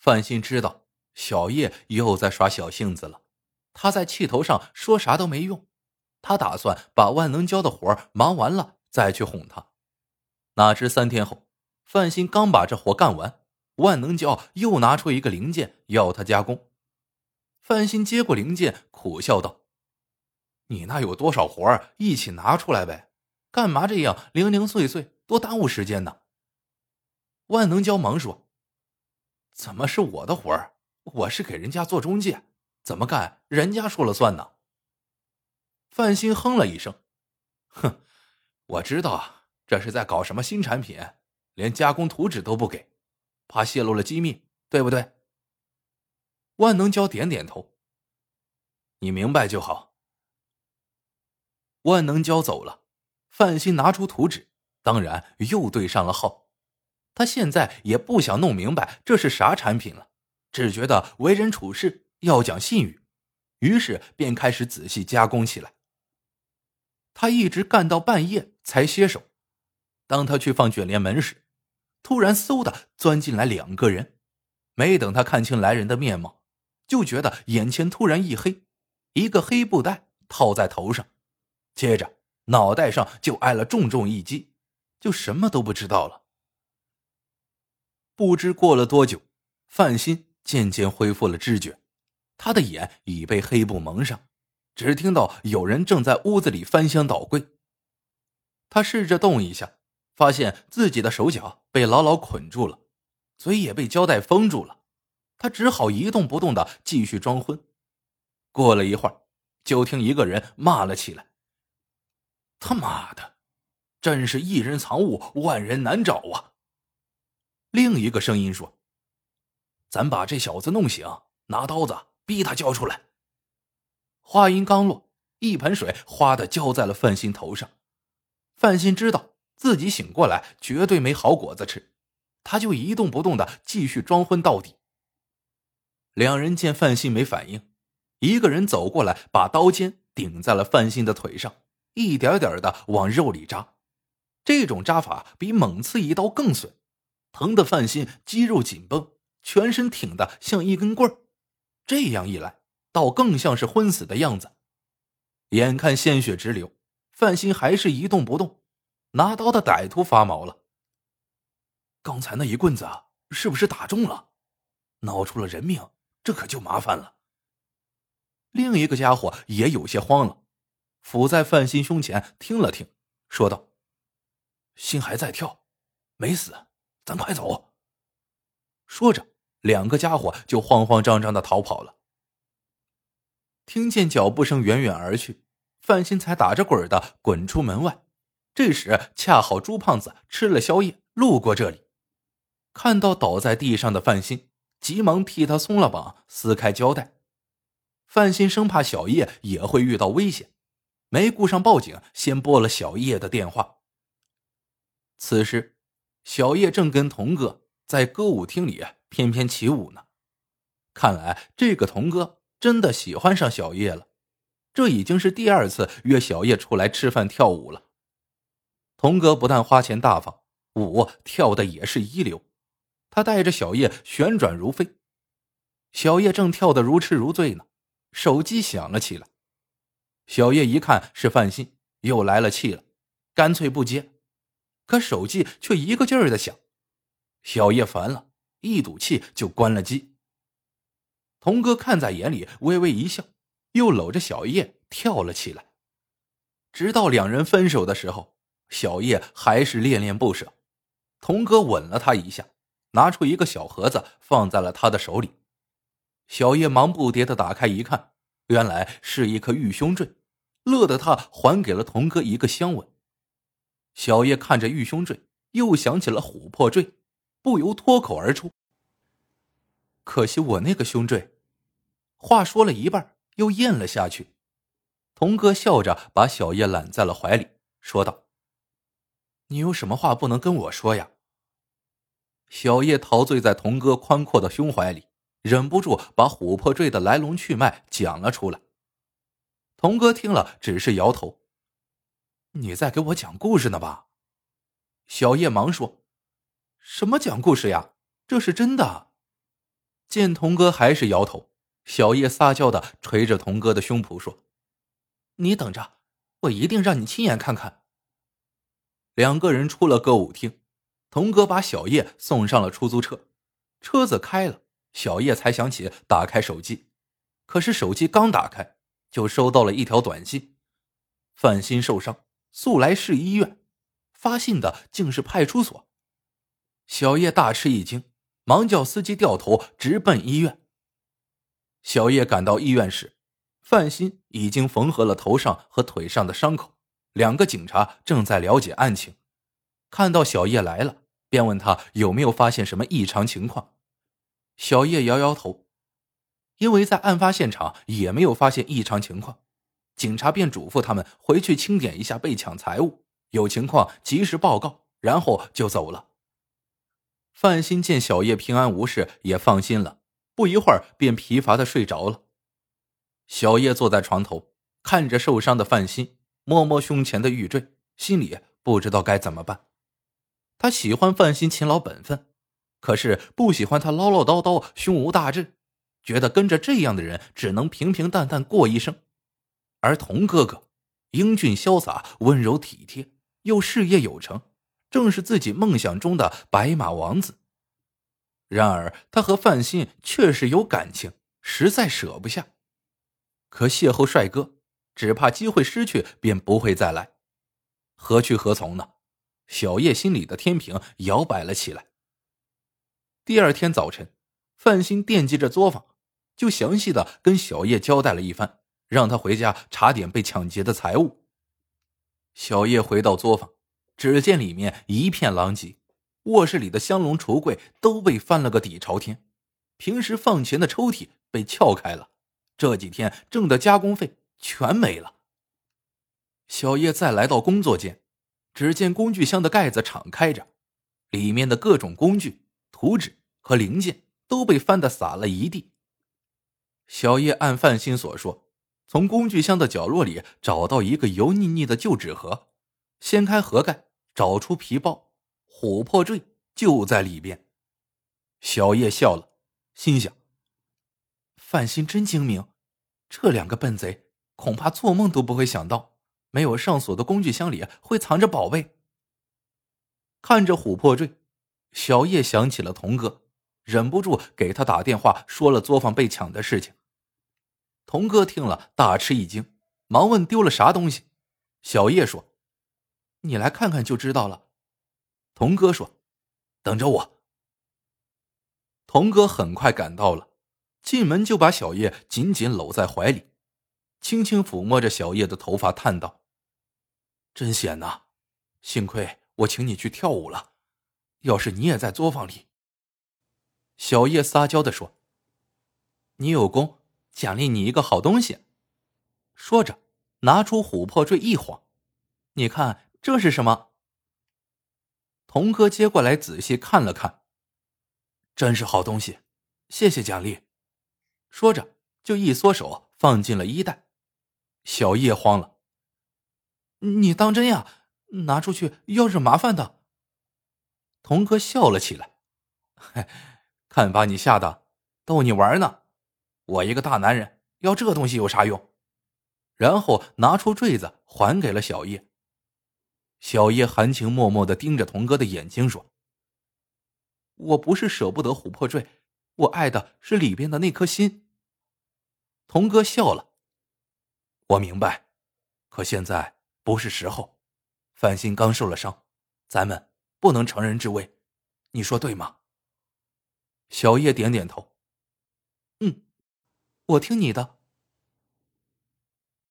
范鑫知道小叶又在耍小性子了，他在气头上说啥都没用，他打算把万能胶的活忙完了再去哄他。哪知三天后，范鑫刚把这活干完，万能胶又拿出一个零件要他加工。范鑫接过零件，苦笑道：“你那有多少活一起拿出来呗，干嘛这样零零碎碎，多耽误时间呢？”万能胶忙说。怎么是我的活儿？我是给人家做中介，怎么干人家说了算呢？范鑫哼了一声，哼，我知道啊，这是在搞什么新产品，连加工图纸都不给，怕泄露了机密，对不对？万能胶点点头，你明白就好。万能胶走了，范鑫拿出图纸，当然又对上了号。他现在也不想弄明白这是啥产品了，只觉得为人处事要讲信誉，于是便开始仔细加工起来。他一直干到半夜才歇手。当他去放卷帘门时，突然嗖的钻进来两个人。没等他看清来人的面貌，就觉得眼前突然一黑，一个黑布袋套在头上，接着脑袋上就挨了重重一击，就什么都不知道了。不知过了多久，范鑫渐渐恢复了知觉，他的眼已被黑布蒙上，只听到有人正在屋子里翻箱倒柜。他试着动一下，发现自己的手脚被牢牢捆住了，嘴也被胶带封住了，他只好一动不动的继续装昏。过了一会儿，就听一个人骂了起来：“他妈的，真是一人藏物，万人难找啊！”另一个声音说：“咱把这小子弄醒，拿刀子逼他交出来。”话音刚落，一盆水哗的浇在了范鑫头上。范鑫知道自己醒过来绝对没好果子吃，他就一动不动的继续装昏到底。两人见范鑫没反应，一个人走过来，把刀尖顶在了范鑫的腿上，一点点的往肉里扎。这种扎法比猛刺一刀更损。疼的范鑫肌肉紧绷，全身挺得像一根棍儿。这样一来，倒更像是昏死的样子。眼看鲜血直流，范鑫还是一动不动。拿刀的歹徒发毛了。刚才那一棍子是不是打中了？闹出了人命，这可就麻烦了。另一个家伙也有些慌了，伏在范鑫胸前听了听，说道：“心还在跳，没死。”咱快走！说着，两个家伙就慌慌张张的逃跑了。听见脚步声远远而去，范鑫才打着滚的滚出门外。这时恰好朱胖子吃了宵夜，路过这里，看到倒在地上的范鑫，急忙替他松了绑，撕开胶带。范鑫生怕小叶也会遇到危险，没顾上报警，先拨了小叶的电话。此时。小叶正跟童哥在歌舞厅里翩翩起舞呢，看来这个童哥真的喜欢上小叶了。这已经是第二次约小叶出来吃饭跳舞了。童哥不但花钱大方，舞跳的也是一流。他带着小叶旋转如飞，小叶正跳得如痴如醉呢。手机响了起来，小叶一看是范鑫，又来了气了，干脆不接。可手机却一个劲儿的响，小叶烦了，一赌气就关了机。童哥看在眼里，微微一笑，又搂着小叶跳了起来。直到两人分手的时候，小叶还是恋恋不舍。童哥吻了她一下，拿出一个小盒子放在了她的手里。小叶忙不迭的打开一看，原来是一颗玉胸坠，乐得他还给了童哥一个香吻。小叶看着玉胸坠，又想起了琥珀坠，不由脱口而出：“可惜我那个胸坠。”话说了一半，又咽了下去。童哥笑着把小叶揽在了怀里，说道：“你有什么话不能跟我说呀？”小叶陶醉在童哥宽阔的胸怀里，忍不住把琥珀坠的来龙去脉讲了出来。童哥听了，只是摇头。你在给我讲故事呢吧？小叶忙说：“什么讲故事呀？这是真的。”见童哥还是摇头，小叶撒娇的捶着童哥的胸脯说：“你等着，我一定让你亲眼看看。”两个人出了歌舞厅，童哥把小叶送上了出租车，车子开了，小叶才想起打开手机，可是手机刚打开，就收到了一条短信：“范鑫受伤，速来市医院。”发信的竟是派出所。小叶大吃一惊，忙叫司机掉头直奔医院。小叶赶到医院时，范鑫已经缝合了头上和腿上的伤口。两个警察正在了解案情，看到小叶来了，便问他有没有发现什么异常情况。小叶摇摇头，因为在案发现场也没有发现异常情况。警察便嘱咐他们回去清点一下被抢财物，有情况及时报告，然后就走了。范鑫见小叶平安无事，也放心了，不一会儿便疲乏的睡着了。小叶坐在床头，看着受伤的范鑫。摸摸胸前的玉坠，心里不知道该怎么办。他喜欢范鑫勤劳本分，可是不喜欢他唠唠叨叨、胸无大志，觉得跟着这样的人只能平平淡淡过一生。而童哥哥英俊潇洒、温柔体贴，又事业有成，正是自己梦想中的白马王子。然而他和范鑫确实有感情，实在舍不下。可邂逅帅哥。只怕机会失去，便不会再来，何去何从呢？小叶心里的天平摇摆了起来。第二天早晨，范鑫惦记着作坊，就详细的跟小叶交代了一番，让他回家查点被抢劫的财物。小叶回到作坊，只见里面一片狼藉，卧室里的香笼、橱柜都被翻了个底朝天，平时放钱的抽屉被撬开了，这几天挣的加工费。全没了。小叶再来到工作间，只见工具箱的盖子敞开着，里面的各种工具、图纸和零件都被翻得洒了一地。小叶按范鑫所说，从工具箱的角落里找到一个油腻腻的旧纸盒，掀开盒盖，找出皮包，琥珀坠就在里边。小叶笑了，心想：范鑫真精明，这两个笨贼。恐怕做梦都不会想到，没有上锁的工具箱里会藏着宝贝。看着琥珀坠，小叶想起了童哥，忍不住给他打电话，说了作坊被抢的事情。童哥听了大吃一惊，忙问丢了啥东西。小叶说：“你来看看就知道了。”童哥说：“等着我。”童哥很快赶到了，进门就把小叶紧紧搂在怀里。轻轻抚摸着小叶的头发，叹道：“真险呐！幸亏我请你去跳舞了，要是你也在作坊里。”小叶撒娇的说：“你有功，奖励你一个好东西。”说着，拿出琥珀坠一晃：“你看这是什么？”童哥接过来仔细看了看，真是好东西，谢谢奖励。说着，就一缩手放进了衣袋。小叶慌了，你当真呀？拿出去要惹麻烦的。童哥笑了起来，看把你吓的，逗你玩呢。我一个大男人要这东西有啥用？然后拿出坠子还给了小叶。小叶含情脉脉的盯着童哥的眼睛说：“我不是舍不得琥珀坠，我爱的是里边的那颗心。”童哥笑了。我明白，可现在不是时候。范鑫刚受了伤，咱们不能乘人之危，你说对吗？小叶点点头。我听你的。